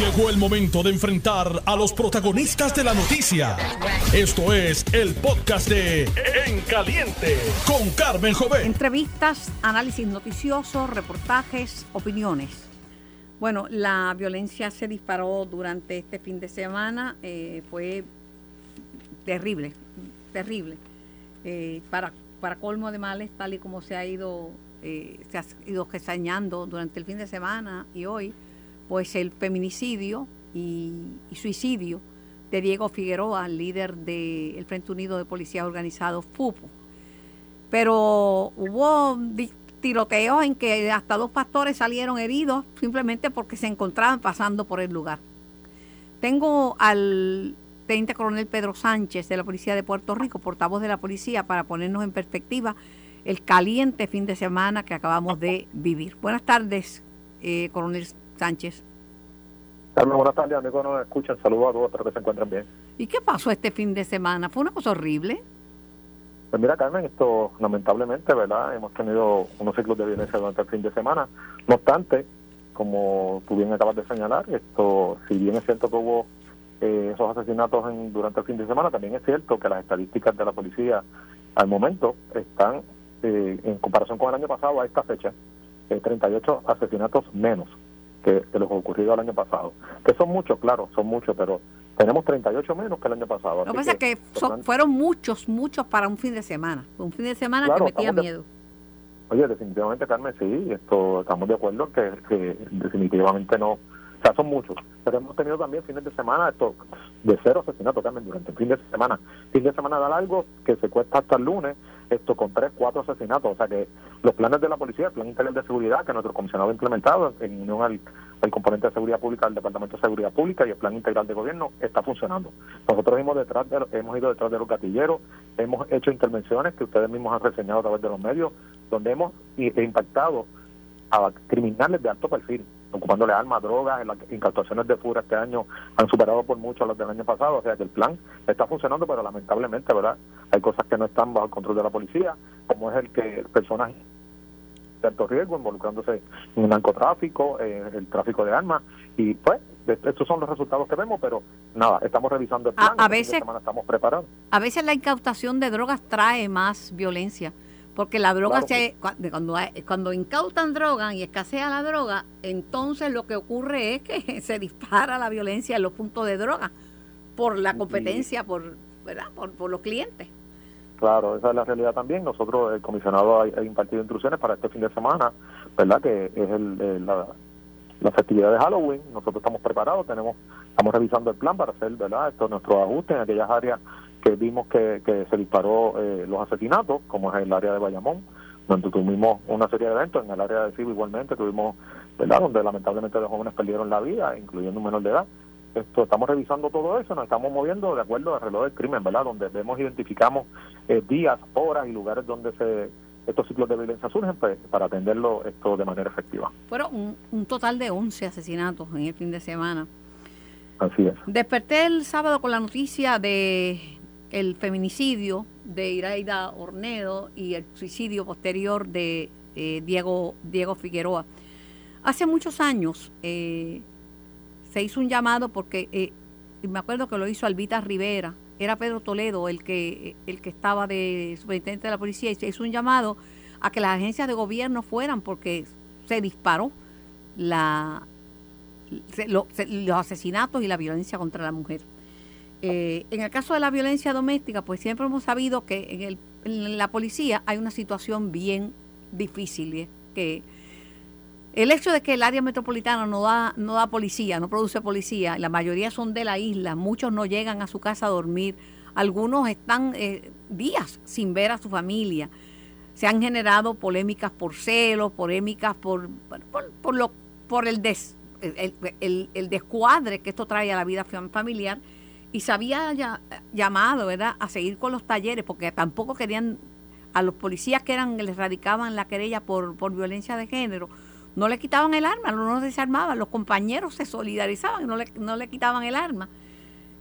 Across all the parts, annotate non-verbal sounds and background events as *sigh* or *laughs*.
Llegó el momento de enfrentar a los protagonistas de la noticia. Esto es el podcast de En Caliente con Carmen Jovet. Entrevistas, análisis noticioso, reportajes, opiniones. Bueno, la violencia se disparó durante este fin de semana. eh, fue terrible, terrible. Eh, para, para colmo de males, tal y como se ha ido, eh, se ha ido durante el fin de semana y hoy, pues el feminicidio y, suicidio de Diego Figueroa, líder del Frente Unido de Policías Organizados, FUPO. Pero hubo tiroteos en que hasta dos pastores salieron heridos simplemente porque se encontraban pasando por el lugar. Tengo al teniente coronel Pedro Sánchez de la Policía de Puerto Rico, portavoz de la policía, para ponernos en perspectiva el caliente fin de semana que acabamos de vivir. Buenas tardes, eh, coronel Sánchez. Carmen, buenas tardes, amigos, nos escuchan. Saludos a todos, espero que se encuentren bien. ¿Y qué pasó este fin de semana? ¿Fue una cosa horrible? Pues mira, Carmen, esto lamentablemente, ¿verdad? Hemos tenido unos ciclos de violencia durante el fin de semana. No obstante, como tú bien acabas de señalar, esto, si bien es cierto que hubo eh, esos asesinatos en- durante el fin de semana, también es cierto que las estadísticas de la policía al momento están, eh, en comparación con el año pasado, a esta fecha, eh, 38 asesinatos menos que, que los ocurridos el año pasado. Que son muchos, claro, son muchos, pero tenemos 38 menos que el año pasado. Lo que pasa es que por so- tanto, fueron muchos, muchos para un fin de semana. Un fin de semana Claro, que metía de- miedo. Oye, definitivamente, Carmen, sí, esto estamos de acuerdo que, que definitivamente no. O sea, son muchos. Pero hemos tenido también fines de semana esto de cero asesinatos, Carmen, durante el fin de semana. Fin de semana da largo que se cuesta hasta el lunes, esto con tres, cuatro asesinatos. O sea que los planes de la policía, el plan integral de seguridad que nuestro comisionado ha implementado en unión al, componente de seguridad pública del Departamento de Seguridad Pública y el plan integral de gobierno, está funcionando. Nosotros hemos, detrás de, hemos ido detrás de los gatilleros, hemos hecho intervenciones que ustedes mismos han reseñado a través de los medios, donde hemos impactado a criminales de alto perfil, ocupándole armas, drogas, las incautaciones de fura este año han superado por mucho a las del año pasado, o sea que el plan está funcionando, pero lamentablemente, ¿verdad? Hay cosas que no están bajo el control de la policía, como es el que personas de alto riesgo involucrándose en el narcotráfico, eh, el tráfico de armas, y pues estos son los resultados que vemos, pero nada, estamos revisando el plan, a este veces- semana estamos preparados. A veces la incautación de drogas trae más violencia, porque la droga Claro se, cuando, cuando incautan droga y escasea la droga, entonces lo que ocurre es que *laughs* se dispara la violencia en los puntos de droga por la competencia, por, ¿verdad? Por, por los clientes. Claro, esa es la realidad también. Nosotros, el comisionado, ha, ha impartido instrucciones para este fin de semana, ¿verdad? Que es el, el- la, la festividad de Halloween. Nosotros estamos preparados, tenemos estamos revisando el plan para hacer, ¿verdad? Esto, nuestros ajustes en aquellas áreas que vimos que, que se disparó eh, los asesinatos, como es el área de Bayamón, donde tuvimos una serie de eventos. En el área de Cibo igualmente tuvimos, ¿verdad? Donde lamentablemente los jóvenes perdieron la vida, incluyendo un menor de edad. Esto, estamos revisando todo eso, nos estamos moviendo de acuerdo al reloj del crimen, ¿verdad? Donde vemos, identificamos eh, días, horas y lugares donde se estos ciclos de violencia surgen pues, para atenderlo esto de manera efectiva. Fueron un, un total de 11 asesinatos en el fin de semana. Así es. Desperté el sábado con la noticia de el feminicidio de Iraida Ornedo y el suicidio posterior de eh, Diego, Diego Figueroa. Hace muchos años eh, se hizo un llamado porque, eh, me acuerdo que lo hizo Albita Rivera, era Pedro Toledo el que, el que estaba de superintendente de la policía, y se hizo un llamado a que las agencias de gobierno fueran porque se disparó la, se- lo- se- los asesinatos y la violencia contra la mujer. Eh, en el caso de la violencia doméstica, pues siempre hemos sabido que en, el, la policía hay una situación bien difícil, que el hecho de que el área metropolitana no da, no da policía, no produce policía, la mayoría son de la isla, muchos no llegan a su casa a dormir, algunos están eh, días sin ver a su familia. Se han generado polémicas por celos, polémicas por, por, por lo, por el, des- el, el- el descuadre que esto trae a la vida fam- familiar y se había ya- llamado ¿verdad? a seguir con los talleres porque tampoco querían a los policías que eran les radicaban la querella por, por violencia de género no le quitaban el arma, no los desarmaban, los compañeros se solidarizaban, no le, no le quitaban el arma.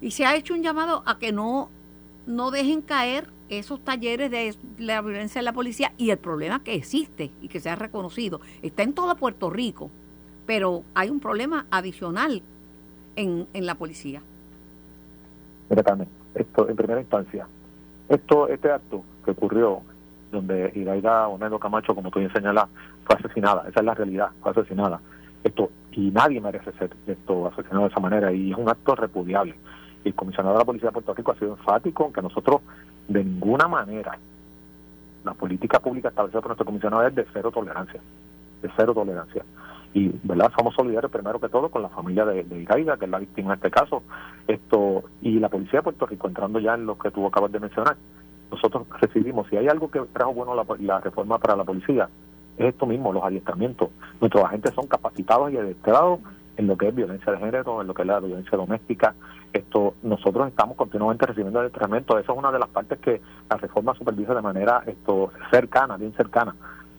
Y se ha hecho un llamado a que no, no dejen caer esos talleres de la violencia de la policía y el problema que existe y que se ha reconocido. Está en todo Puerto Rico, pero hay un problema adicional en, en la policía. Mira, esto en primera instancia, esto este acto que ocurrió donde Iraida Onedo Camacho, como tú bien señalas, fue asesinada, esa es la realidad, fue asesinada. Esto y nadie merece ser esto asesinado de esa manera y es un acto repudiable. Y el comisionado de la Policía de Puerto Rico ha sido enfático en que nosotros de ninguna manera la política pública establecida por nuestro comisionado es de cero tolerancia, de cero tolerancia. Y, ¿verdad? Somos solidarios primero que todo con la familia de, de que es la víctima en este caso, esto y la Policía de Puerto Rico, entrando ya en lo que tú acabas de mencionar. Nosotros recibimos, si hay algo que trajo bueno la, reforma para la policía, es esto mismo, los adiestramientos. Nuestros agentes son capacitados y adiestrados en lo que es violencia de género, en lo que es la violencia doméstica. Esto nosotros estamos continuamente recibiendo adiestramiento. Eso es una de las partes que la reforma supervisa de manera esto cercana, bien cercana.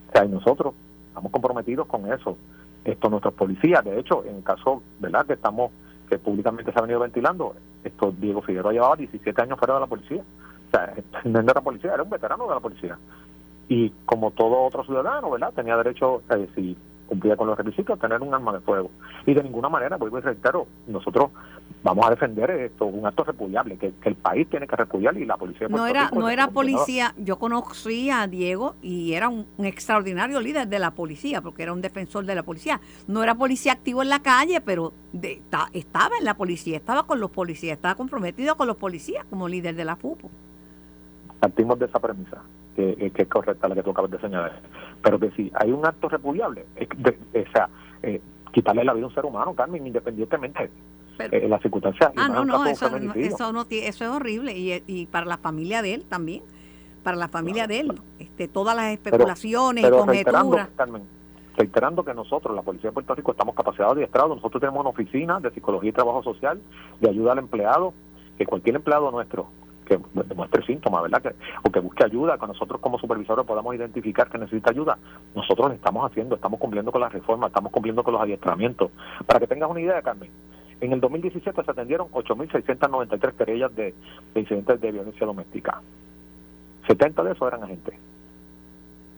O sea, y nosotros estamos comprometidos con eso. Esto nuestros policías, de hecho, en el caso, ¿verdad? Que estamos que públicamente se ha venido ventilando, esto Diego Figueroa llevaba 17 años fuera de la policía. O sea, *laughs* no era policía, era un veterano de la policía y como todo otro ciudadano, ¿verdad? Tenía derecho, eh, si cumplía con los requisitos, tener un arma de fuego. Y de ninguna manera, vuelvo a reitero, nosotros vamos a defender esto, un acto repudiable, que, el país tiene que repudiar y la policía... no era, no era policía, yo conocí a Diego y era un, extraordinario líder de la policía, porque era un defensor de la policía. No era policía activo en la calle, pero estaba en la policía, estaba con los policías, estaba comprometido con los policías como líder de la FUPO. Partimos de esa premisa que, eh, que, es correcta la que tú acabas de señalar. Pero que si hay un acto repudiable, o sea, eh, quitarle la vida a un ser humano, Carmen, independientemente de las circunstancias. Ah, no, no, eso, no, eso, no, eso es horrible y, y para la familia de él también, para la familia de él, este, todas las especulaciones y conjeturas. Carmen, reiterando que nosotros, la Policía de Puerto Rico, estamos capacitados de estrado, nosotros tenemos una oficina de psicología y trabajo social, de ayuda al empleado, que cualquier empleado nuestro que demuestre síntomas, ¿verdad? o que busque ayuda, que nosotros como supervisores podamos identificar que necesita ayuda. Nosotros estamos haciendo, estamos cumpliendo con la reforma, estamos cumpliendo con los adiestramientos. Para que tengas una idea, Carmen, en el 2017 se atendieron 8.693 querellas de, de incidentes de violencia doméstica. 70 de esos eran agentes.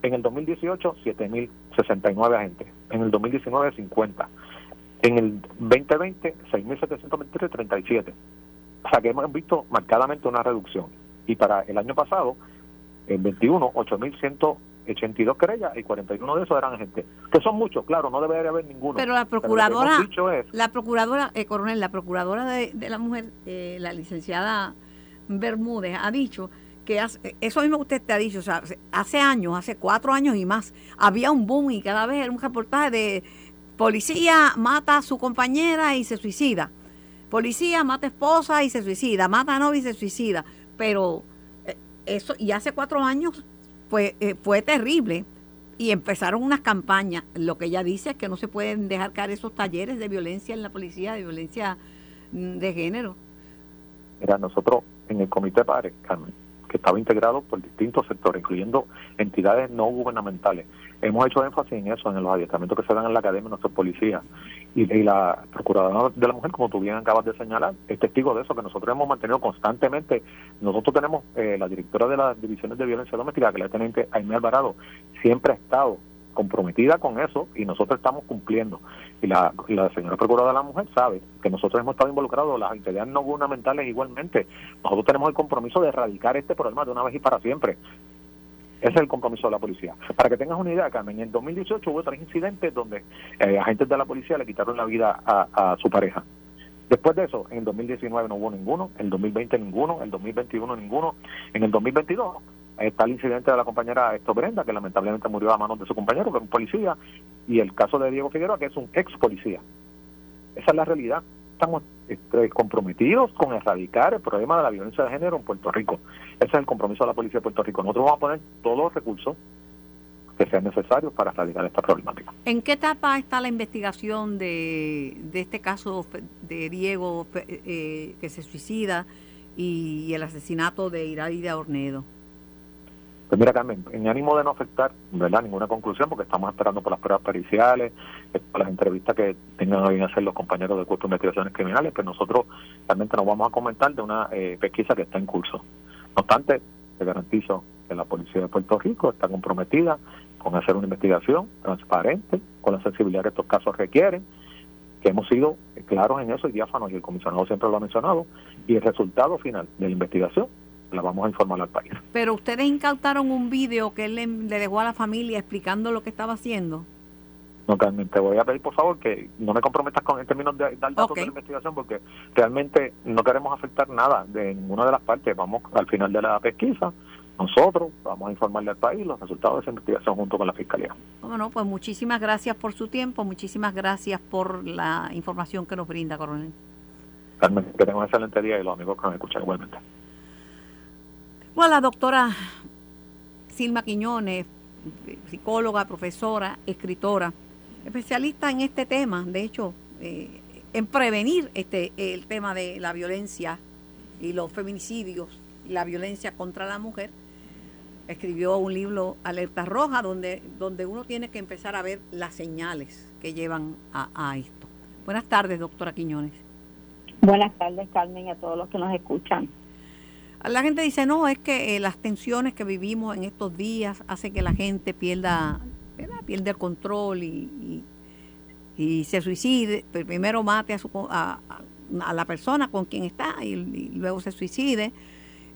En el 2018, 7.069 agentes. En el 2019, 50. En el 2020, 6.723, 37. O sea que hemos visto marcadamente una reducción. Y para el año pasado, en 21, 8.182 querellas y 41 de esos eran agentes. Que son muchos, claro, no debería haber ninguno. Pero la procuradora, la procuradora, eh, coronel, la procuradora de, la mujer, eh, la licenciada Bermúdez, ha dicho que hace, eso mismo usted te ha dicho, o sea, hace años, hace cuatro años y más, había un boom y cada vez era un reportaje de policía mata a su compañera y se suicida policía mata esposa y se suicida, mata novia y se suicida. Pero eh, eso, y hace cuatro años fue, eh, fue terrible. Y empezaron unas campañas. Lo que ella dice es que no se pueden dejar caer esos talleres de violencia en la policía, de violencia mm, de género. Mira, nosotros en el Comité de Padres, Carmen, que estaba integrado por distintos sectores, incluyendo entidades no gubernamentales, hemos hecho énfasis en eso, en los adiestramientos que se dan en la academia de nuestros policías y, la Procuradora de la Mujer, como tú bien acabas de señalar, es testigo de eso, que nosotros hemos mantenido constantemente. Nosotros tenemos eh, la directora de las divisiones de violencia doméstica, que es la teniente Aime Alvarado, siempre ha estado comprometida con eso y nosotros estamos cumpliendo. Y la, la señora Procuradora de la Mujer sabe que nosotros hemos estado involucrados, las entidades no gubernamentales igualmente. Nosotros tenemos el compromiso de erradicar este problema de una vez y para siempre. Ese es el compromiso de la policía. Para que tengas una idea, Carmen, en 2018 hubo tres incidentes donde eh, agentes de la policía le quitaron la vida a, su pareja. Después de eso, en el 2019 no hubo ninguno, en el 2020 ninguno, en el 2021 ninguno, en el 2022 está el incidente de la compañera Esto Brenda, que lamentablemente murió a manos de su compañero, que es un policía, y el caso de Diego Figueroa, que es un ex policía. Esa es la realidad estamos este, comprometidos con erradicar el problema de la violencia de género en Puerto Rico. Ese es el compromiso de la Policía de Puerto Rico. Nosotros vamos a poner todos los recursos que sean necesarios para erradicar esta problemática. ¿En qué etapa está la investigación de, de este caso de Diego eh, que se suicida y el asesinato de Iraida Ornedo? Pues mira, Carmen, en ánimo de no afectar ¿verdad? ninguna conclusión, porque estamos esperando por las pruebas periciales, por las entrevistas que tengan que hacer los compañeros del Cuerpo de Investigaciones Criminales, pues nosotros realmente nos vamos a comentar de una eh, pesquisa que está en curso. No obstante, te garantizo que la Policía de Puerto Rico está comprometida con hacer una investigación transparente, con la sensibilidad que estos casos requieren, que hemos sido claros en eso y diáfanos, y el comisionado siempre lo ha mencionado, y el resultado final de la investigación la vamos a informar al país. Pero ustedes incautaron un vídeo que él le, dejó a la familia explicando lo que estaba haciendo. No, Carmen, te voy a pedir por favor que no me comprometas con en términos de dar datos de la investigación porque realmente no queremos afectar nada de ninguna de las partes. Vamos al final de la pesquisa, nosotros vamos a informarle al país los resultados de esa investigación junto con la Fiscalía. Bueno, pues muchísimas gracias por su tiempo, muchísimas gracias por la información que nos brinda, coronel. Carmen, que tenga un excelente día y los amigos que nos escuchan igualmente. Bueno, la doctora Silma Quiñones, psicóloga, profesora, escritora, especialista en este tema, de hecho, eh, en prevenir este el tema de la violencia y los feminicidios la violencia contra la mujer. Escribió un libro Alerta Roja donde, donde uno tiene que empezar a ver las señales que llevan a, a esto. Buenas tardes, doctora Quiñones. Buenas tardes, Carmen, y a todos los que nos escuchan. La gente dice, no, es que eh, las tensiones que vivimos en estos días hace que la gente pierda, pierda el control y, y, se suicide. Primero mate a, su, a, a, la persona con quien está y, luego se suicide.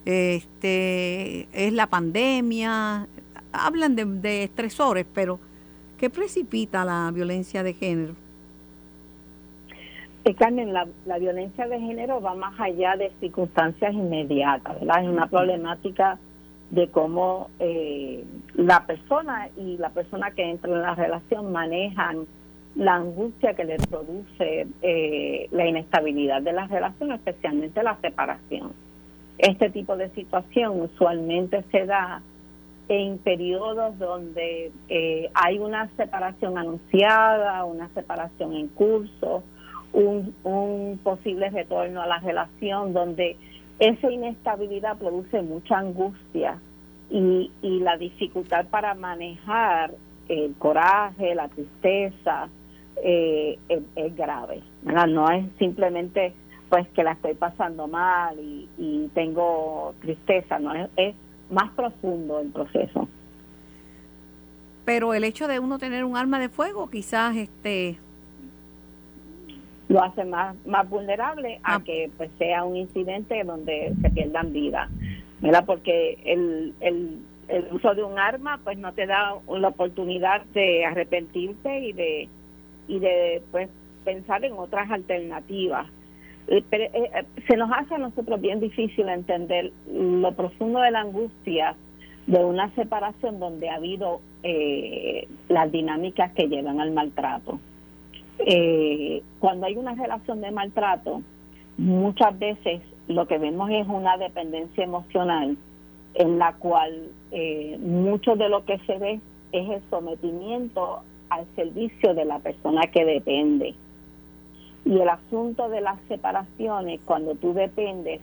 Este, es la pandemia. Hablan de estresores, pero ¿qué precipita la violencia de género? Carmen, la, violencia de género va más allá de circunstancias inmediatas, ¿verdad? Es una problemática de cómo eh, la persona y la persona que entra en la relación manejan la angustia que le produce eh, la inestabilidad de la relación, especialmente la separación. Este tipo de situación usualmente se da en periodos donde eh, hay una separación anunciada, una separación en curso, un, posible retorno a la relación donde esa inestabilidad produce mucha angustia y, y la dificultad para manejar el coraje, la tristeza, eh, es, grave. No es simplemente pues que la estoy pasando mal y, y tengo tristeza, no es, es más profundo el proceso. Pero el hecho de uno tener un arma de fuego quizás este lo hace más, más vulnerable a ah. que pues sea un incidente donde se pierdan vidas, ¿verdad? Porque el, el, el uso de un arma pues no te da la oportunidad de arrepentirte y de y de pues pensar en otras alternativas. Eh, pero, eh, eh, se nos hace a nosotros bien difícil entender lo profundo de la angustia de una separación donde ha habido las dinámicas que llevan al maltrato. Eh, cuando hay una relación de maltrato, muchas veces lo que vemos es una dependencia emocional en la cual eh, mucho de lo que se ve es el sometimiento al servicio de la persona que depende. Y el asunto de las separaciones, cuando tú dependes,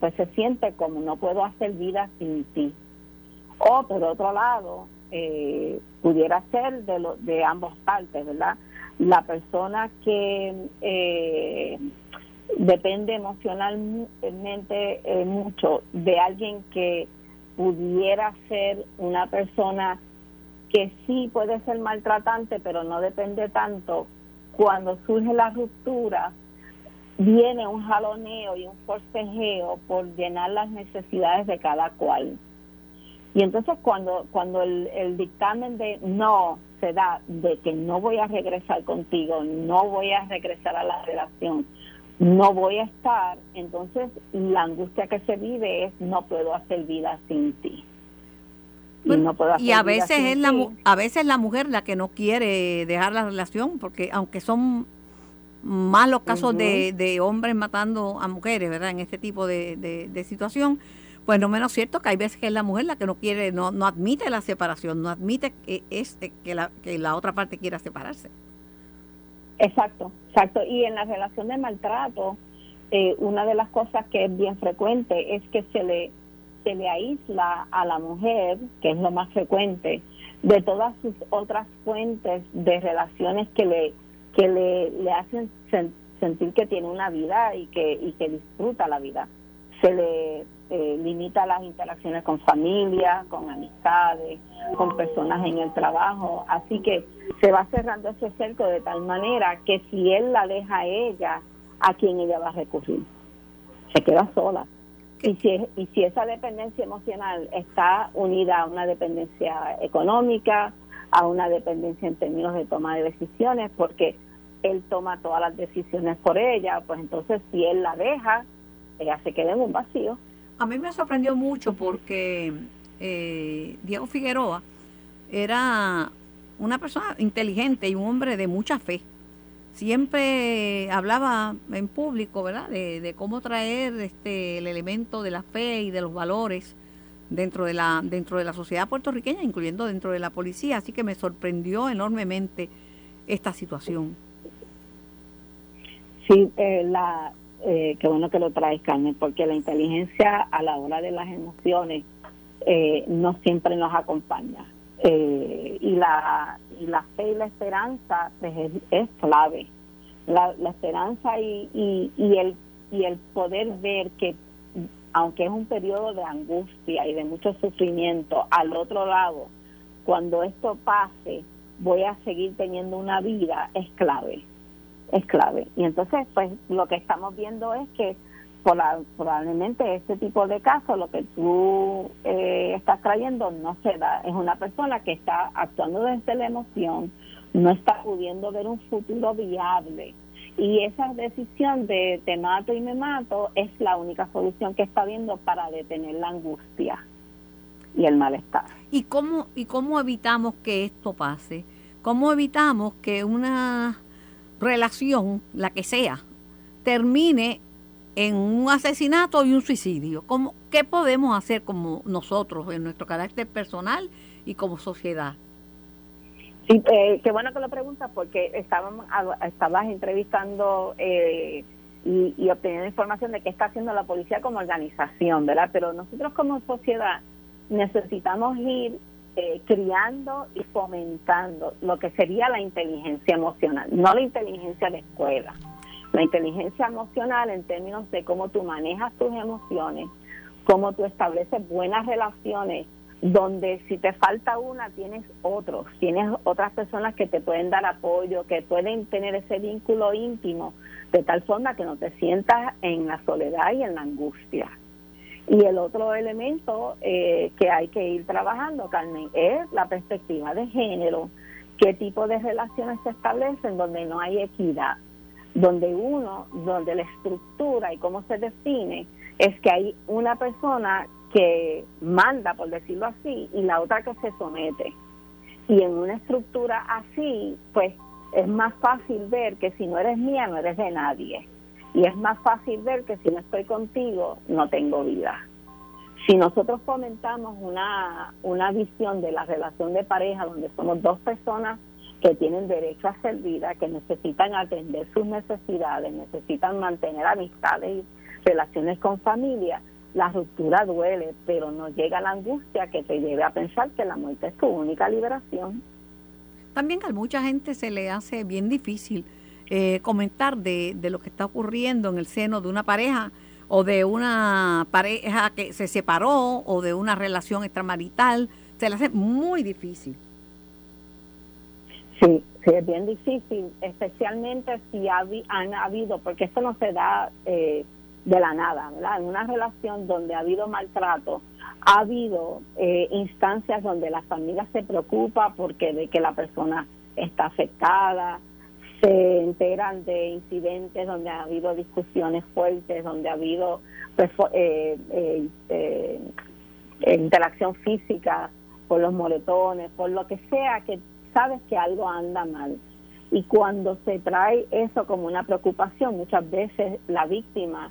pues se siente como no puedo hacer vida sin ti. O por otro lado, eh, pudiera ser de, lo, de ambos partes, ¿verdad? La persona que eh, depende emocionalmente eh, mucho de alguien que pudiera ser una persona que sí puede ser maltratante, pero no depende tanto, cuando surge la ruptura, viene un jaloneo y un forcejeo por llenar las necesidades de cada cual. Y entonces cuando, cuando el, el dictamen de no, se da de que no voy a regresar contigo, no voy a regresar a la relación, no voy a estar, entonces la angustia que se vive es no puedo hacer vida sin ti. Y, no puedo hacer y a veces es la a veces la mujer la que no quiere dejar la relación porque aunque son más los casos de, de, hombres matando a mujeres, ¿verdad? En este tipo de, de, de situación, pues no menos cierto que hay veces que es la mujer la que no quiere, no, no admite la separación, no admite que, este, que, la, que la otra parte quiera separarse. Exacto, exacto. Y en la relación de maltrato, eh, una de las cosas que es bien frecuente es que se le, se le aísla a la mujer, que es lo más frecuente, de todas sus otras fuentes de relaciones que le, que le, le hacen sentir que tiene una vida y que, y que disfruta la vida. Se le eh, limita las interacciones con familia, con amistades, con personas en el trabajo. Así que se va cerrando ese cerco de tal manera que si él la deja a ella, ¿a quién ella va a recurrir? Se queda sola. Y si, y si esa dependencia emocional está unida a una dependencia económica, a una dependencia en términos de toma de decisiones, porque él toma todas las decisiones por ella, pues entonces si él la deja, ella se queda en un vacío. A mí me sorprendió mucho porque eh, Diego Figueroa era una persona inteligente y un hombre de mucha fe. Siempre hablaba en público, ¿verdad?, de, cómo traer este, el elemento de la fe y de los valores dentro de la dentro de la sociedad puertorriqueña, incluyendo dentro de la policía. Así que me sorprendió enormemente esta situación. Sí, eh, la, eh, qué bueno que lo traes, Carmen, porque la inteligencia a la hora de las emociones eh, no siempre nos acompaña. Eh, y, la, y la fe y la esperanza pues, es, clave. La, la esperanza y, y, y, el, y el poder ver que, aunque es un periodo de angustia y de mucho sufrimiento, al otro lado, cuando esto pase, voy a seguir teniendo una vida, es clave es clave. Y entonces, pues lo que estamos viendo es que probablemente este tipo de casos, lo que tú eh, estás trayendo no se da. Es una persona que está actuando desde la emoción, no está pudiendo ver un futuro viable. Y esa decisión de te mato y me mato es la única solución que está viendo para detener la angustia y el malestar. ¿Y cómo, y cómo evitamos que esto pase? ¿Cómo evitamos que una relación, la que sea, termine en un asesinato y un suicidio. ¿Cómo, ¿Qué podemos hacer como nosotros, en nuestro carácter personal y como sociedad? Sí, eh, qué bueno que lo preguntas porque estábamos, estabas entrevistando eh, y, y, obteniendo información de qué está haciendo la policía como organización, ¿verdad? Pero nosotros como sociedad necesitamos ir eh, criando y fomentando lo que sería la inteligencia emocional, no la inteligencia de escuela. La inteligencia emocional en términos de cómo tú manejas tus emociones, cómo tú estableces buenas relaciones, donde si te falta una tienes otros, tienes otras personas que te pueden dar apoyo, que pueden tener ese vínculo íntimo, de tal forma que no te sientas en la soledad y en la angustia. Y el otro elemento eh, que hay que ir trabajando, Carmen, es la perspectiva de género. ¿Qué tipo de relaciones se establecen donde no hay equidad? Donde uno, donde la estructura y cómo se define es que hay una persona que manda, por decirlo así, y la otra que se somete. Y en una estructura así, pues es más fácil ver que si no eres mía, no eres de nadie y es más fácil ver que si no estoy contigo, no tengo vida. Si nosotros fomentamos una, una visión de la relación de pareja donde somos dos personas que tienen derecho a ser vida, que necesitan atender sus necesidades, necesitan mantener amistades y relaciones con familia, la ruptura duele, pero no llega la angustia que te lleve a pensar que la muerte es tu única liberación. También a mucha gente se le hace bien difícil eh, comentar de, de, lo que está ocurriendo en el seno de una pareja o de una pareja que se separó o de una relación extramarital. Se le hace muy difícil. Sí, sí, es bien difícil, especialmente si ha, han habido, porque esto no se da eh, de la nada, ¿verdad? En una relación donde ha habido maltrato, ha habido eh, instancias donde la familia se preocupa porque de que la persona está afectada, se enteran de incidentes donde ha habido discusiones fuertes, donde ha habido pues, eh, eh, eh, interacción física por los moretones, por lo que sea, que sabes que algo anda mal. Y cuando se trae eso como una preocupación, muchas veces la víctima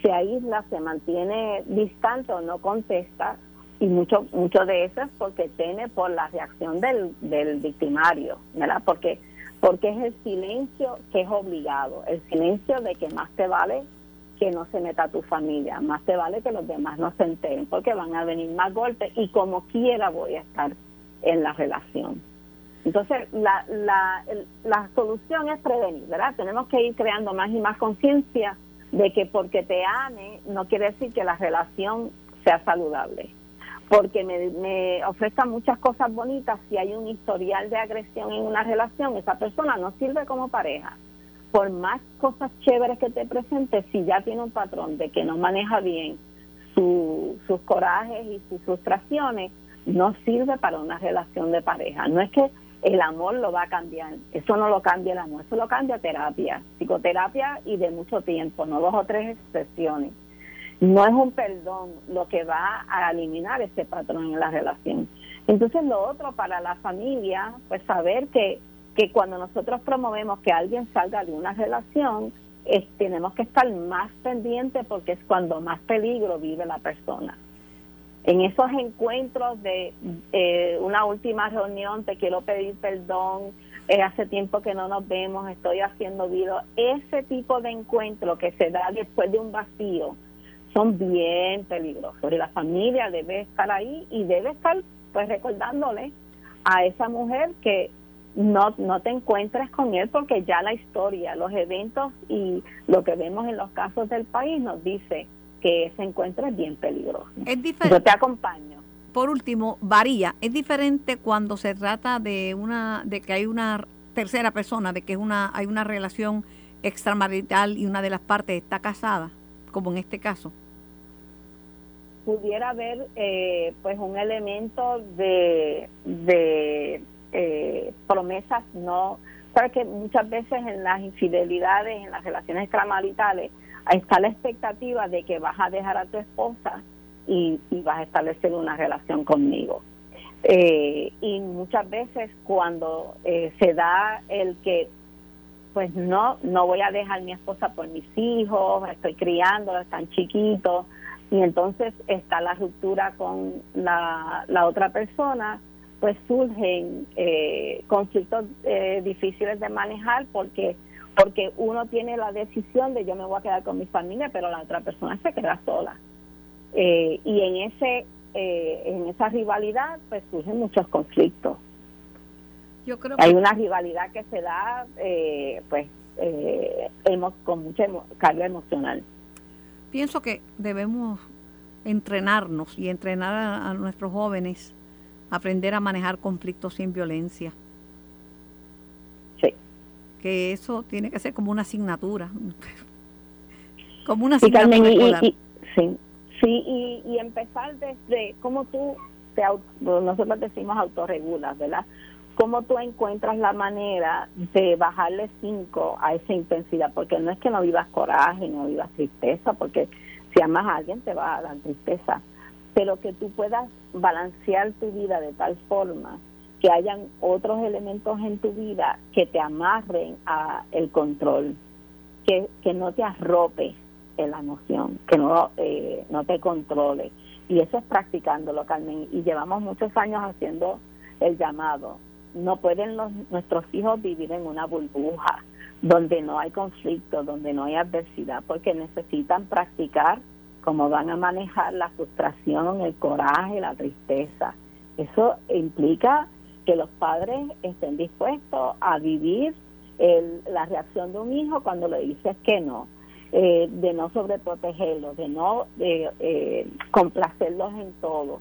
se aísla, se mantiene distante o no contesta, y mucho mucho de eso es porque tiene por la reacción del, del victimario, ¿verdad? Porque porque es el silencio que es obligado, el silencio de que más te vale que no se meta tu familia, más te vale que los demás no se enteren, porque van a venir más golpes y como quiera voy a estar en la relación. Entonces, la, la, la solución es prevenir, ¿verdad? Tenemos que ir creando más y más conciencia de que porque te ame no quiere decir que la relación sea saludable. Porque me, me ofrezca muchas cosas bonitas, si hay un historial de agresión en una relación, esa persona no sirve como pareja. Por más cosas chéveres que te presente, si ya tiene un patrón de que no maneja bien sus corajes y sus frustraciones, no sirve para una relación de pareja. No es que el amor lo va a cambiar. Eso no lo cambia el amor, eso lo cambia terapia, psicoterapia y de mucho tiempo, no dos o tres sesiones. No es un perdón lo que va a eliminar ese patrón en la relación. Entonces lo otro para la familia, pues saber que, que cuando nosotros promovemos que alguien salga de una relación, tenemos que estar más pendientes porque es cuando más peligro vive la persona en esos encuentros de eh, una última reunión, te quiero pedir perdón, eh, hace tiempo que no nos vemos, estoy haciendo video, ese tipo de encuentro que se da después de un vacío son bien peligrosos y la familia debe estar ahí y debe estar pues recordándole a esa mujer que no, no te encuentres con él porque ya la historia, los eventos y lo que vemos en los casos del país nos dice que ese encuentro es bien peligroso. Es diferente. Yo te acompaño. Por último, varía. Es diferente cuando se trata de una, de que hay una tercera persona, de que una, hay una relación extramarital y una de las partes está casada, como en este caso. Pudiera haber, eh, pues, un elemento de, de eh, promesas no, sabes que muchas veces en las infidelidades, en las relaciones extramaritales está la expectativa de que vas a dejar a tu esposa y, vas a establecer una relación conmigo. Eh, y muchas veces cuando eh, se da el que pues no no voy a dejar a mi esposa por mis hijos estoy criando están chiquitos y entonces está la ruptura con la, la otra persona pues surgen eh, conflictos difíciles de manejar porque porque uno tiene la decisión de yo me voy a quedar con mi familia, pero la otra persona se queda sola. Eh, y en ese eh, en esa rivalidad pues surgen muchos conflictos. Yo creo que... Hay una rivalidad que se da eh, pues con mucha carga emocional. Pienso que debemos entrenarnos y entrenar a nuestros jóvenes a aprender a manejar conflictos sin violencia que eso tiene que ser como una asignatura, *laughs* como una asignatura. y, sí, sí y, empezar desde cómo tú, te, nosotros decimos autorregulas, ¿verdad? Cómo tú encuentras la manera de bajarle cinco a esa intensidad, porque no es que no vivas coraje, no vivas tristeza, porque si amas a alguien te va a dar tristeza, pero que tú puedas balancear tu vida de tal forma que hayan otros elementos en tu vida que te amarren a el control, que, que no te arrope en la emoción, que no, eh, no te controle. Y eso es practicándolo, Carmen. Y llevamos muchos años haciendo el llamado. No pueden los, nuestros hijos vivir en una burbuja donde no hay conflicto, donde no hay adversidad, porque necesitan practicar cómo van a manejar la frustración, el coraje, la tristeza. Eso implica que los padres estén dispuestos a vivir la reacción de un hijo cuando le dices que no, eh, de no sobreprotegerlos, de no eh, complacerlos en todo.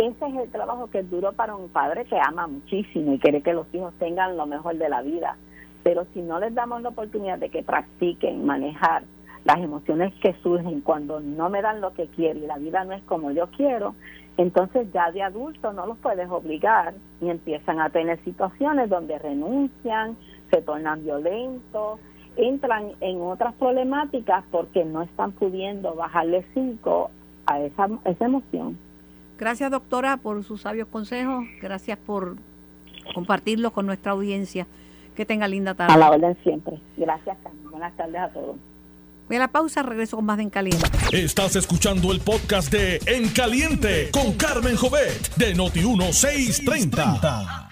Ese es el trabajo que es duro para un padre que ama muchísimo y quiere que los hijos tengan lo mejor de la vida. Pero si no les damos la oportunidad de que practiquen manejar las emociones que surgen cuando no me dan lo que quiero y la vida no es como yo quiero, entonces ya de adulto no los puedes obligar y empiezan a tener situaciones donde renuncian, se tornan violentos, entran en otras problemáticas porque no están pudiendo bajarle cinco a esa, esa emoción. Gracias doctora por sus sabios consejos, gracias por compartirlo con nuestra audiencia. Que tenga linda tarde. A la orden siempre. Gracias, Buenas tardes a todos. Voy a la pausa, regreso con más de En Caliente. Estás escuchando el podcast de En Caliente con Carmen Jovet de Noti1630.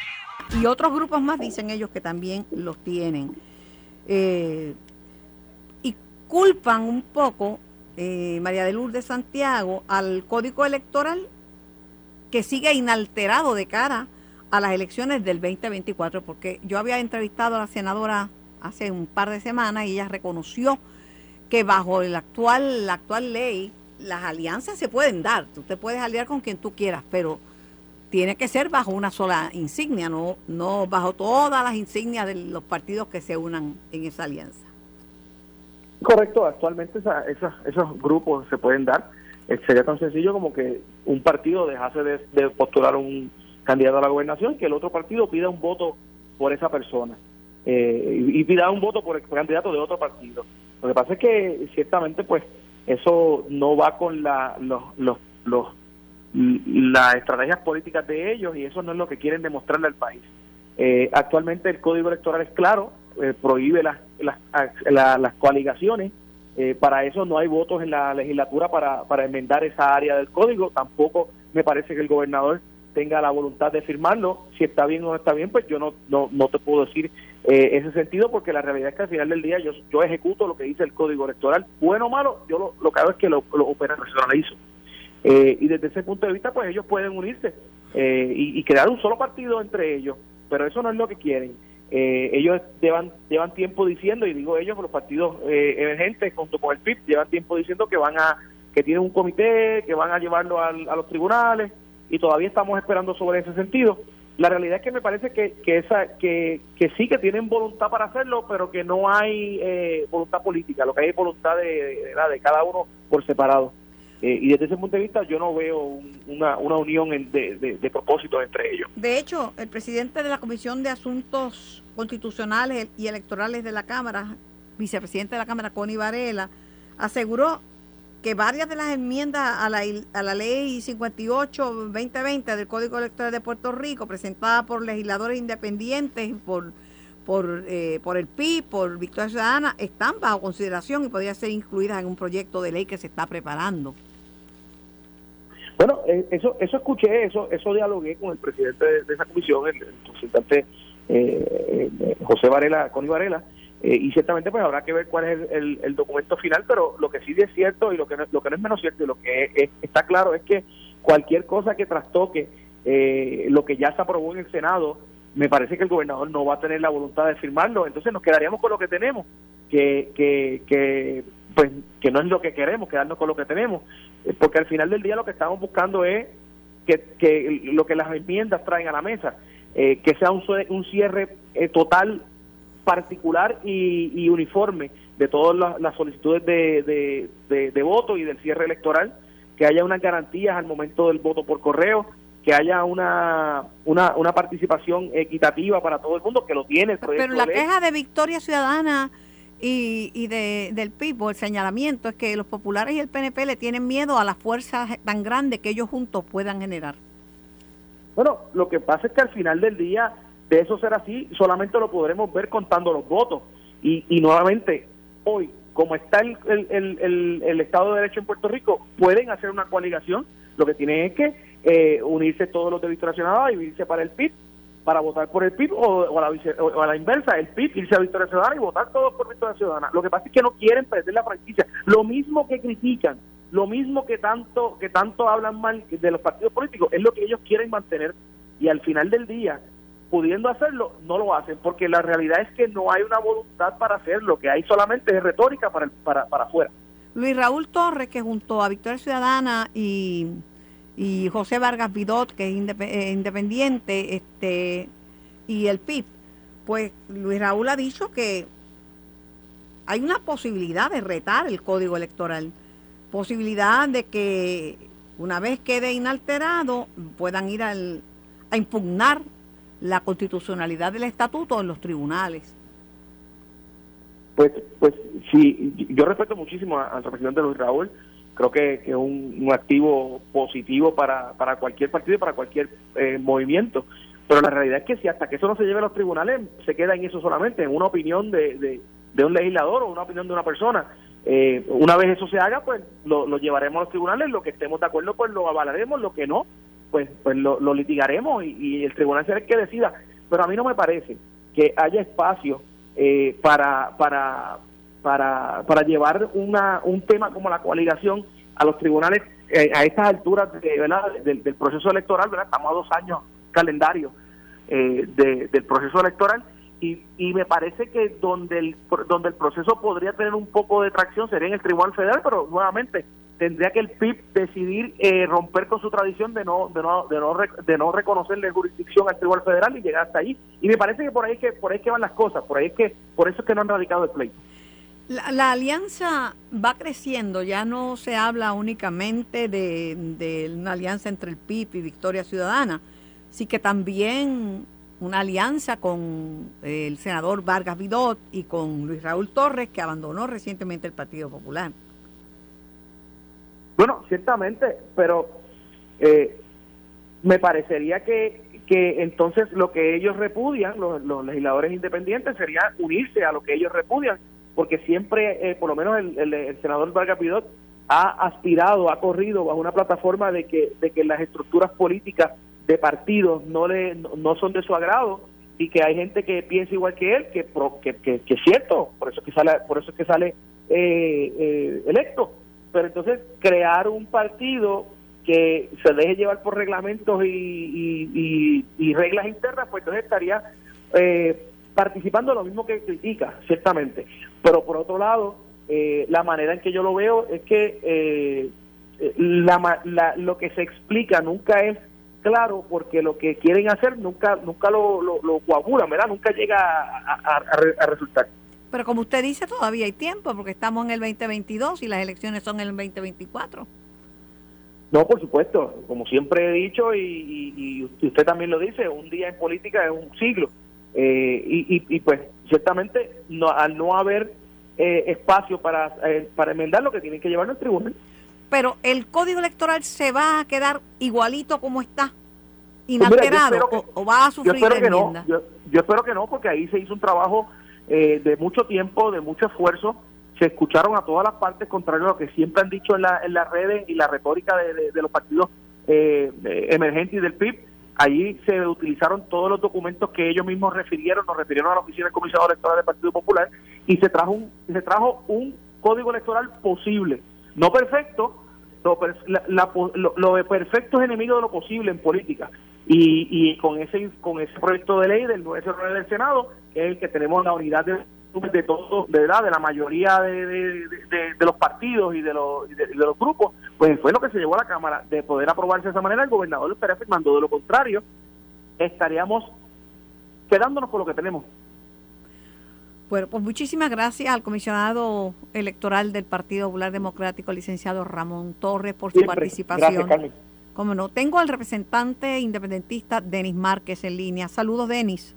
Y otros grupos más dicen ellos que también los tienen. Eh, y culpan un poco, eh, María de Lourdes Santiago, al código electoral que sigue inalterado de cara a las elecciones del 2024, porque yo había entrevistado a la senadora hace un par de semanas y ella reconoció que bajo el actual, la actual ley, las alianzas se pueden dar. Tú te puedes aliar con quien tú quieras, pero tiene que ser bajo una sola insignia, no, no bajo todas las insignias de los partidos que se unan en esa alianza. Correcto, actualmente esos grupos se pueden dar. Eh, sería tan sencillo como que un partido dejase de, postular un candidato a la gobernación y que el otro partido pida un voto por esa persona eh, y, pida un voto por el candidato de otro partido. Lo que pasa es que ciertamente pues eso no va con la, los, los, los las estrategias políticas de ellos y eso no es lo que quieren demostrarle al país. Eh, actualmente el código electoral es claro, eh, prohíbe las, las, las coaligaciones, eh, para eso no hay votos en la legislatura para, para enmendar esa área del código, tampoco me parece que el gobernador tenga la voluntad de firmarlo, si está bien o no está bien, pues yo no, no, no te puedo decir ese sentido porque la realidad es que al final del día yo, yo ejecuto lo que dice el código electoral, bueno o malo, yo lo, lo que hago es que lo, lo operacionalizo. Eh, y desde ese punto de vista, pues ellos pueden unirse eh, y, crear un solo partido entre ellos, pero eso no es lo que quieren. Eh, ellos llevan, llevan tiempo diciendo, y digo ellos, los partidos emergentes junto con el PIB, llevan tiempo diciendo que van a que tienen un comité, que van a llevarlo a los tribunales, y todavía estamos esperando sobre ese sentido. La realidad es que me parece que, que, esa, que, que sí que tienen voluntad para hacerlo, pero que no hay voluntad política, lo que hay es voluntad de, de, de cada uno por separado. Eh, y desde ese punto de vista yo no veo una, una unión de, de, propósito entre ellos. De hecho, el presidente de la Comisión de Asuntos Constitucionales y Electorales de la Cámara, vicepresidente de la Cámara, Connie Varela, aseguró que varias de las enmiendas a la, a la ley 58-2020 del Código Electoral de Puerto Rico, presentada por legisladores independientes, por por, eh, por el PIB, por Victoria Ciudadana, están bajo consideración y podrían ser incluidas en un proyecto de ley que se está preparando. Bueno, eh, eso eso escuché, eso eso dialogué con el presidente de, esa comisión, el, representante eh, eh, José Varela, Connie Varela, y ciertamente pues habrá que ver cuál es el, documento final, pero lo que sí es cierto y lo que no, lo que no es menos cierto y lo que está claro es que cualquier cosa que trastoque lo que ya se aprobó en el Senado, me parece que el gobernador no va a tener la voluntad de firmarlo, entonces nos quedaríamos con lo que tenemos, que, que, que pues que no es lo que queremos, quedarnos con lo que tenemos, eh, porque al final del día lo que estamos buscando es que, que lo que las enmiendas traen a la mesa, eh, que sea un, un cierre eh, total, particular y, uniforme de todas las, solicitudes de, de, voto y del cierre electoral, que haya unas garantías al momento del voto por correo, que haya una, una, una participación equitativa para todo el mundo, que lo tiene Pero la queja de Victoria Ciudadana y, y de, del PIB, el señalamiento es que los populares y el PNP le tienen miedo a las fuerzas tan grandes que ellos juntos puedan generar. Bueno, lo que pasa es que al final del día, de eso ser así, solamente lo podremos ver contando los votos. Y, y nuevamente, hoy, como está el, el, el, el, Estado de Derecho en Puerto Rico, pueden hacer una coaligación. Lo que tienen es que eh, unirse todos los de Victoria Ciudadana y unirse para el PIB para votar por el PIB o, a, la, inversa, el PIB irse a Victoria Ciudadana y votar todos por Victoria Ciudadana. Lo que pasa es que no quieren perder la franquicia. Lo mismo que critican, lo mismo que tanto que tanto hablan mal de los partidos políticos, es lo que ellos quieren mantener y al final del día, pudiendo hacerlo, no lo hacen, porque la realidad es que no hay una voluntad para hacerlo, que hay solamente es retórica para, para, para afuera. Luis Raúl Torres, que junto a Victoria Ciudadana y y José Vargas Vidot, que es eh, independiente, este, y el PIB, pues Luis Raúl ha dicho que hay una posibilidad de retar el código electoral, posibilidad de que una vez quede inalterado puedan ir al, a impugnar la constitucionalidad del estatuto en los tribunales. Pues, pues sí, yo respeto muchísimo al representante Luis Raúl, creo que, es un, activo positivo para, para cualquier partido y para cualquier eh, movimiento. Pero la realidad es que si hasta que eso no se lleve a los tribunales, se queda en eso solamente, en una opinión de, de, un legislador o una opinión de una persona. Eh, una vez eso se haga, pues lo, llevaremos a los tribunales, lo que estemos de acuerdo, pues lo avalaremos, lo que no, pues pues lo, litigaremos y, el tribunal será el que decida. Pero a mí no me parece que haya espacio eh, para, para, para, para llevar una, un tema como la coaligación a los tribunales eh, a estas alturas de, ¿verdad? Del, proceso electoral, ¿verdad? estamos a dos años calendario eh, del proceso electoral y, y me parece que donde el, donde el proceso podría tener un poco de tracción sería en el Tribunal Federal, pero nuevamente tendría que el PIB decidir eh, romper con su tradición de no de no de no, de no reconocerle jurisdicción al Tribunal Federal y llegar hasta ahí. Y me parece que por ahí que por ahí que van las cosas, por ahí es que por eso es que no han radicado el pleito. La, alianza va creciendo, ya no se habla únicamente de, una alianza entre el PIB y Victoria Ciudadana, sí que también una alianza con el senador Vargas Vidot y con Luis Raúl Torres, que abandonó recientemente el Partido Popular. Bueno, ciertamente, pero eh, me parecería que, que entonces lo que ellos repudian, los, legisladores independientes, sería unirse a lo que ellos repudian, porque siempre, eh, por lo menos el, senador Vargas Vidot ha aspirado, ha corrido bajo una plataforma de que, de que las estructuras políticas de partidos no le no son de su agrado y que hay gente que piensa igual que él que que, que, es cierto por eso es que sale por eso es que sale eh, eh, electo. Pero entonces crear un partido que se deje llevar por reglamentos y, y, reglas internas pues entonces estaría eh, participando lo mismo que critica ciertamente pero por otro lado la manera en que yo lo veo es que la, la, lo que se explica nunca es claro porque lo que quieren hacer nunca nunca lo, lo, lo coagulan, ¿verdad? Nunca llega a, resultar. Pero como usted dice, todavía hay tiempo porque estamos en el 2022 y las elecciones son en el 2024. No, por supuesto, como siempre he dicho y, usted también lo dice, un día en política es un siglo. Eh, y, y, pues ciertamente no, al no haber eh, espacio para, eh, para enmendar lo que tienen que llevarlo al tribunal. Pero el código electoral se va a quedar igualito como está, pues inalterado, o, va a sufrir yo espero no, yo, espero que no, porque ahí se hizo un trabajo eh, de mucho tiempo, de mucho esfuerzo, se escucharon a todas las partes, contrario a lo que siempre han dicho en, la, en las redes y la retórica de, los partidos eh, emergentes y del PIB. Allí se utilizaron todos los documentos que ellos mismos refirieron, nos refirieron a la oficina del comisionado electoral del Partido Popular y se trajo un, se trajo un código electoral posible no perfecto, lo, de perfecto es enemigo de lo posible en política. Y, y con ese con ese proyecto de ley del 909 del Senado, que es el que tenemos la unidad de, de todos, de verdad, de la mayoría de, de, los partidos y de los, de, los grupos, pues fue lo que se llevó a la Cámara, de poder aprobarse de esa manera, el gobernador lo estaría firmando. De lo contrario, estaríamos quedándonos con lo que tenemos. Bueno, pues muchísimas gracias al comisionado electoral del Partido Popular Democrático, licenciado Ramón Torres, por su participación. Gracias, Como no, tengo al representante independentista Denis Márquez en línea. Saludos, Denis.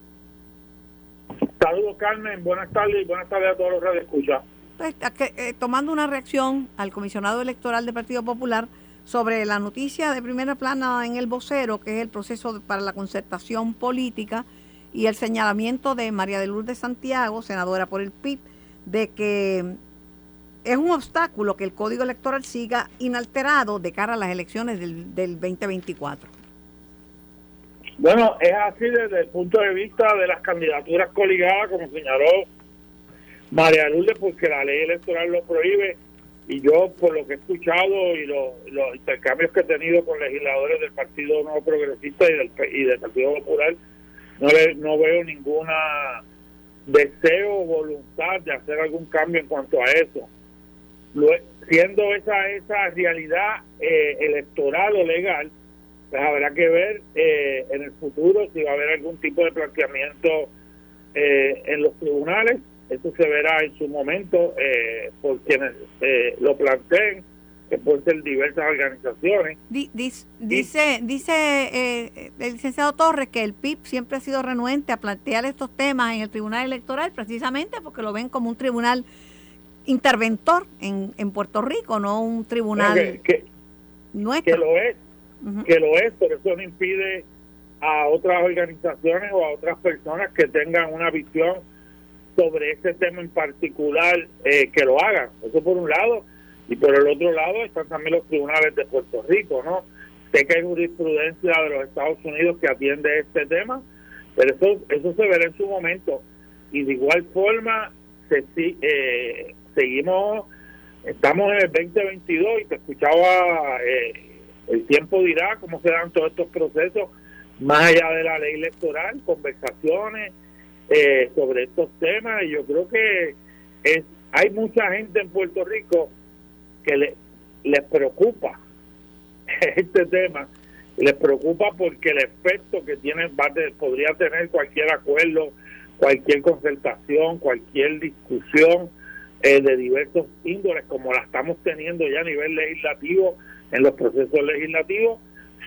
Saludos, Carmen. Buenas tardes y buenas tardes a todos los que escuchan. Pues, eh, tomando una reacción al comisionado electoral del Partido Popular sobre la noticia de primera plana en el vocero, que es el proceso para la concertación política y el señalamiento de María de Lourdes Santiago, senadora por el PIB, de que es un obstáculo que el código electoral siga inalterado de cara a las elecciones del, del 2024. Bueno, es así desde el punto de vista de las candidaturas coligadas, como señaló María Lourdes, porque la ley electoral lo prohíbe y yo por lo que he escuchado y los intercambios que he tenido con legisladores del Partido Nuevo Progresista y del, y del Partido Popular, no, no veo ninguna deseo o voluntad de hacer algún cambio en cuanto a eso. siendo esa esa realidad eh, electoral o legal, pues habrá que ver eh, en el futuro si va a haber algún tipo de planteamiento eh, en los tribunales. Eso se verá en su momento por quienes lo planteen que pueden ser diversas organizaciones. Dice, dice, eh, el licenciado Torres que el PIB siempre ha sido renuente a plantear estos temas en el Tribunal Electoral precisamente porque lo ven como un tribunal interventor en, en Puerto Rico, no un tribunal que, nuestro. Que lo es, que lo es, pero eso no impide a otras organizaciones o a otras personas que tengan una visión sobre ese tema en particular eh, que lo hagan. Eso por un lado y por el otro lado están también los tribunales de Puerto Rico, ¿no? Sé que hay jurisprudencia de los Estados Unidos que atiende este tema, pero eso, eso se verá en su momento. Y de igual forma, se, eh, seguimos, estamos en el 2022 y te escuchaba, eh, el tiempo dirá cómo se dan todos estos procesos, más allá de la ley electoral, conversaciones, eh, sobre estos temas. Y yo creo que es, hay mucha gente en Puerto Rico que le, les preocupa *laughs* este tema, les preocupa porque el efecto que tiene podría tener cualquier acuerdo, cualquier concertación, cualquier discusión eh, de diversos índoles como la estamos teniendo ya a nivel legislativo en los procesos legislativos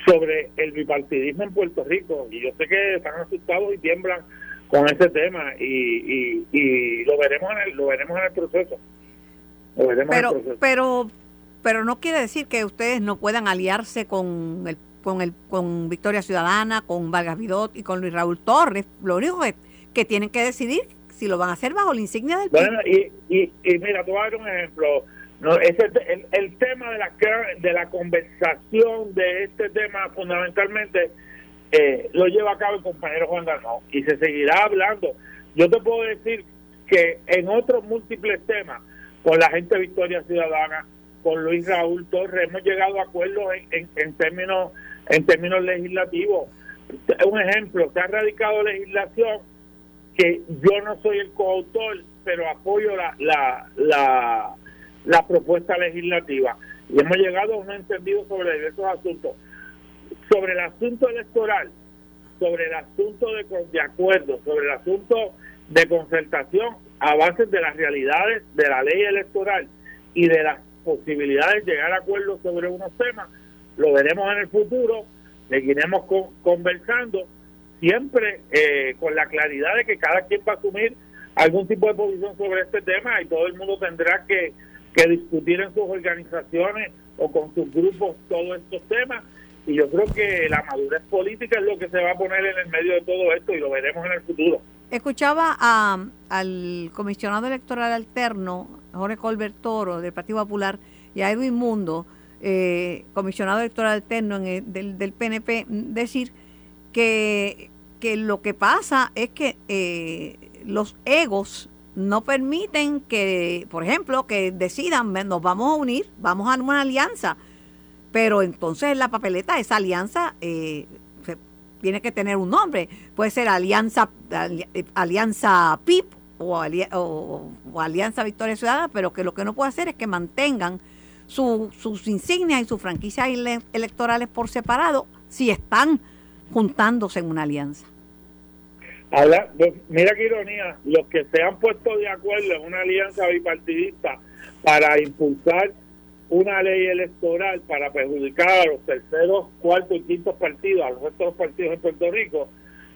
sobre el bipartidismo en Puerto Rico y yo sé que están asustados y tiemblan con ese tema y, y, lo veremos en el, lo veremos en el proceso. pero, pero pero no quiere decir que ustedes no puedan aliarse con el con el con Victoria Ciudadana, con Vargas Vidot y con Luis Raúl Torres. Lo único que, que tienen que decidir si lo van a hacer bajo la insignia del bueno, y, y, y, mira, te voy a dar un ejemplo. No, ese, el, el tema de la de la conversación de este tema fundamentalmente eh, lo lleva a cabo el compañero Juan Dalmau y se seguirá hablando. Yo te puedo decir que en otros múltiples temas, con la gente Victoria Ciudadana, con Luis Raúl Torres, hemos llegado a acuerdos en, en, términos en términos legislativos. Un ejemplo, se ha radicado legislación que yo no soy el coautor, pero apoyo la, la, la, la propuesta legislativa. Y hemos llegado a un entendido sobre diversos asuntos sobre el asunto electoral, sobre el asunto de, de acuerdo, sobre el asunto de concertación a base de las realidades de la ley electoral y de las posibilidades de llegar a acuerdos sobre unos temas, lo veremos en el futuro, seguiremos conversando, siempre eh, con la claridad de que cada quien va a asumir algún tipo de posición sobre este tema y todo el mundo tendrá que, que discutir en sus organizaciones o con sus grupos todos estos temas y yo creo que la madurez política es lo que se va a poner en el medio de todo esto y lo veremos en el futuro. Escuchaba a, al comisionado electoral alterno, Jorge Colbert Toro, del Partido Popular, y a Edwin Mundo, eh, comisionado electoral alterno en del, del, PNP, decir que, que lo que pasa es que eh, los egos no permiten que, por ejemplo, que decidan, nos vamos a unir, vamos a una alianza pero entonces en la papeleta esa alianza eh, tiene que tener un nombre. Puede ser Alianza, alianza PIP o, Alianza Victoria Ciudadana, pero que lo que no puede hacer es que mantengan sus insignias y sus franquicias electorales por separado si están juntándose en una alianza. Mira qué ironía, los que se han puesto de acuerdo en una alianza bipartidista para impulsar una ley electoral para perjudicar a los terceros, cuartos y quintos partidos, a los otros partidos en Puerto Rico,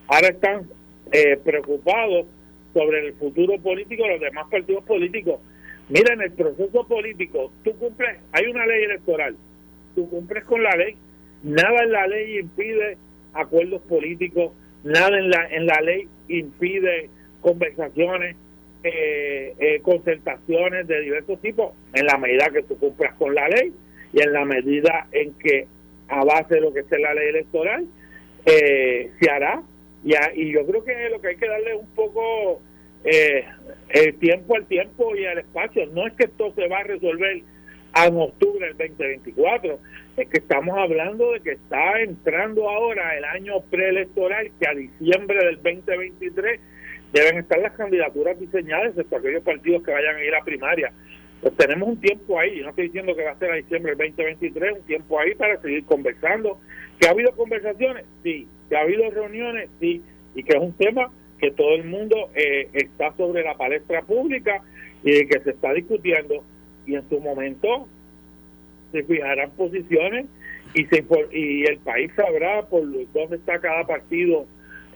ahora están eh, preocupados sobre el futuro político de los demás partidos políticos. Mira, en el proceso político, tú cumples, hay una ley electoral, tú cumples con la ley, nada en la ley impide acuerdos políticos, nada en la, en la ley impide conversaciones, eh, eh, concertaciones de diversos tipos en la medida que tú cumplas con la ley y en la medida en que a base de lo que esté la ley electoral eh, se hará. Y, y yo creo que lo que hay que darle un poco eh, el tiempo al tiempo y al espacio. No es que esto se va a resolver en octubre del 2024 es que estamos hablando de que está entrando ahora el año preelectoral que a diciembre del 2023 deben estar las candidaturas diseñadas, excepto aquellos partidos que vayan a ir a primaria. Pues tenemos un tiempo ahí, yo no estoy diciendo que va a ser a diciembre del 2023, un tiempo ahí para seguir conversando. ¿Que ha habido conversaciones? Sí. ¿Que ha habido reuniones? Sí. Y que es un tema que todo el mundo eh, está sobre la palestra pública y que se está discutiendo. Y en su momento se fijarán posiciones y, se, y el país sabrá por dónde está cada partido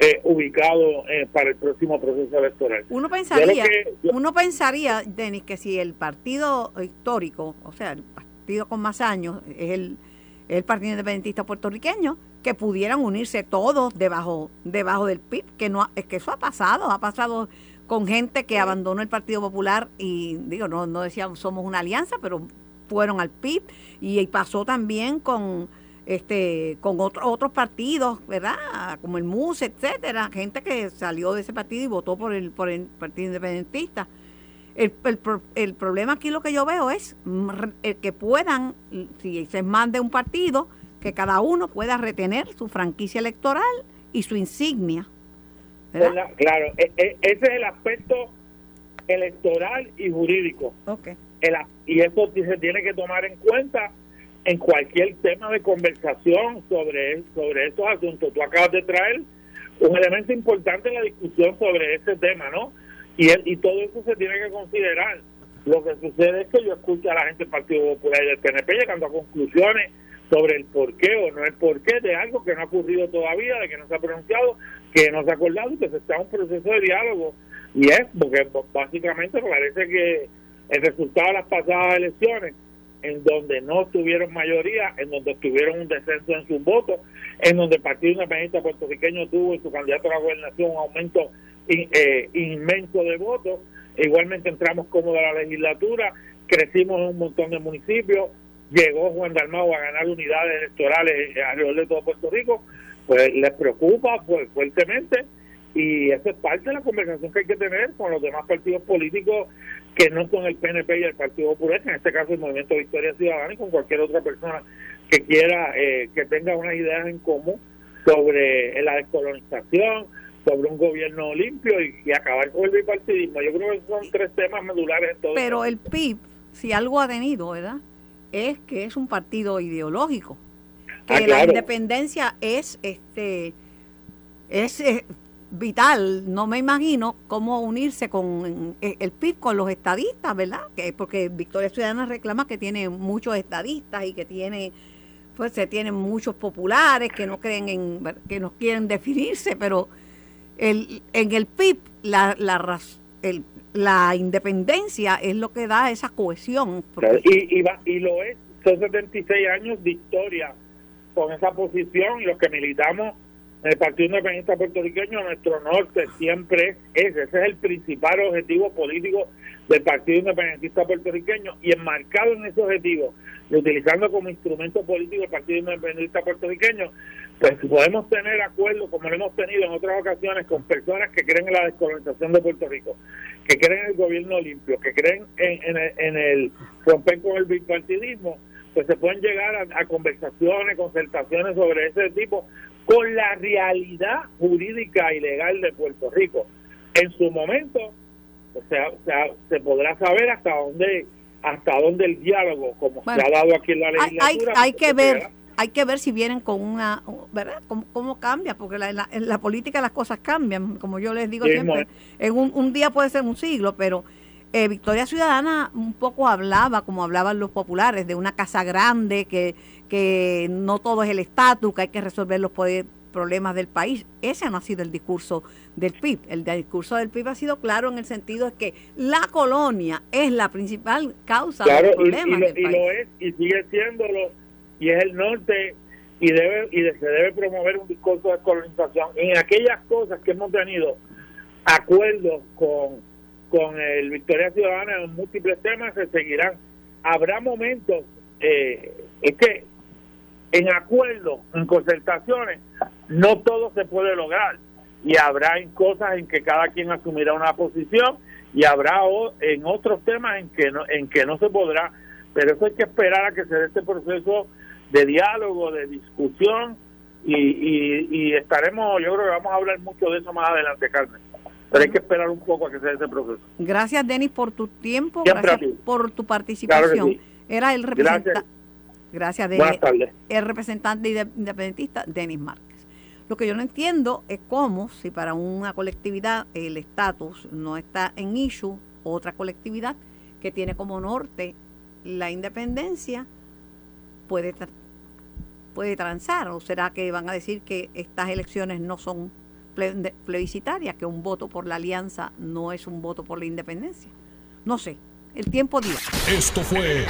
eh, ubicado eh, para el próximo proceso electoral. Uno pensaría, uno pensaría, Denis, que si el partido histórico, o sea, el partido con más años, es el, el Partido Independentista Puertorriqueño, que pudieran unirse todos debajo, debajo del PIB, que no es que eso ha pasado, ha pasado con gente que abandonó el Partido Popular y digo, no, no decíamos somos una alianza, pero fueron al PIB y pasó también con este con otros partidos, ¿verdad? Como el MUS, etcétera, gente que salió de ese partido y votó por el por el Partido Independentista. El, el, problema aquí lo que yo veo es el que puedan, si se mande un partido, que cada uno pueda retener su franquicia electoral y su insignia. Claro, e, e, ese es el aspecto electoral y jurídico. Okay. y eso se tiene que tomar en cuenta en cualquier tema de conversación sobre, sobre estos asuntos. Tú acabas de traer un elemento importante en la discusión sobre ese tema, ¿no? Y, y todo eso se tiene que considerar. Lo que sucede es que yo escucho a la gente del Partido Popular y del PNP llegando a conclusiones sobre el por qué o no el por qué de algo que no ha ocurrido todavía, de que no se ha pronunciado, que no se ha acordado y que se está en un proceso de diálogo. Y es porque básicamente parece que el resultado de las pasadas elecciones, en donde no tuvieron mayoría, en donde tuvieron un descenso en sus votos, en donde el Partido Independiente puertorriqueño tuvo en su candidato a la gobernación un aumento eh, inmenso de votos, igualmente entramos como de la legislatura, crecimos en un montón de municipios, llegó Juan Dalmau a ganar unidades electorales alrededor de todo Puerto Rico, pues les preocupa pues, fuertemente y eso es parte de la conversación que hay que tener con los demás partidos políticos que no son el PNP y el Partido Popular, en este caso el Movimiento Victoria Ciudadana y con cualquier otra persona que quiera eh, que tenga unas ideas en común sobre la descolonización, sobre un gobierno limpio y, acabar con el bipartidismo. Yo creo que son tres temas medulares en todo. Pero el PIB, si algo ha tenido, ¿verdad? Es que es un partido ideológico. Que ah, la independencia es este es, eh, vital. No me imagino cómo unirse con eh, el PIB con los estadistas, ¿verdad? Que porque Victoria Ciudadana reclama que tiene muchos estadistas y que tiene pues se tienen muchos populares que no creen en que no quieren *laughs* definirse, pero el, en el PIB la, la, el, la independencia es lo que da esa cohesión. Y, y, y lo es, son 76 años de historia con esa posición y los que militamos en el Partido Independiente Puertorriqueño, nuestro norte siempre es ese, ese es el principal objetivo político del Partido Independentista Puertorriqueño y enmarcado en ese objetivo, y utilizando como instrumento político el Partido Independentista Puertorriqueño, pues podemos tener acuerdos, como lo hemos tenido en otras ocasiones, con personas que creen en la descolonización de Puerto Rico, que creen en el gobierno limpio, que creen en, en, el, romper con el bipartidismo, pues se pueden llegar a, a, conversaciones, concertaciones sobre ese tipo con la realidad jurídica y legal de Puerto Rico. En su momento, o sea, o sea se podrá saber hasta dónde hasta dónde el diálogo, como se ha dado aquí en la legislatura. Hay, hay que ver hay que ver si vienen con una, ¿verdad? ¿Cómo, cambia? Porque la, en la política las cosas cambian, como yo les digo siempre. En un, un, día puede ser un siglo, pero eh, Victoria Ciudadana un poco hablaba, como hablaban los populares, de una casa grande, que, que no todo es el estatus, que hay que resolver los problemas del país. Ese no ha sido el discurso del PIB. El discurso del PIB ha sido claro en el sentido de que la colonia es la principal causa de los problemas y, y lo es, y sigue siéndolo y es el norte y debe y se debe promover un discurso de colonización. En aquellas cosas que hemos tenido acuerdos con con el Victoria Ciudadana en múltiples temas se seguirán. Habrá momentos eh, es que en acuerdos en concertaciones no todo se puede lograr. Y habrá en cosas en que cada quien asumirá una posición y habrá en otros temas en que no en que no se podrá. Pero eso hay que esperar a que se dé este proceso de diálogo, de discusión y, y, estaremos, yo creo que vamos a hablar mucho de eso más adelante, Carmen. Pero hay que esperar un poco a que se dé ese proceso. Gracias, Denis, por tu tiempo, gracias por tu participación. Era el representante. Gracias, Buenas tardes. El representante independentista, Denis Márquez. Lo que yo no entiendo es cómo, si para una colectividad el estatus no está en issue, otra colectividad que tiene como norte la independencia puede puede transar? ¿O será que van a decir que estas elecciones no son plebiscitarias, que un voto por la alianza no es un voto por la independencia? No sé. El tiempo dirá. Esto fue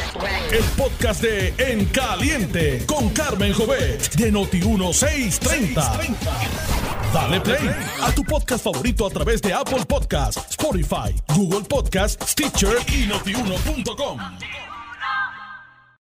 el podcast de En Caliente con Carmen Jovet de Noti1630. Dale play a tu podcast favorito a través de Apple Podcasts, Spotify, Google Podcasts, Stitcher y notiuno.com.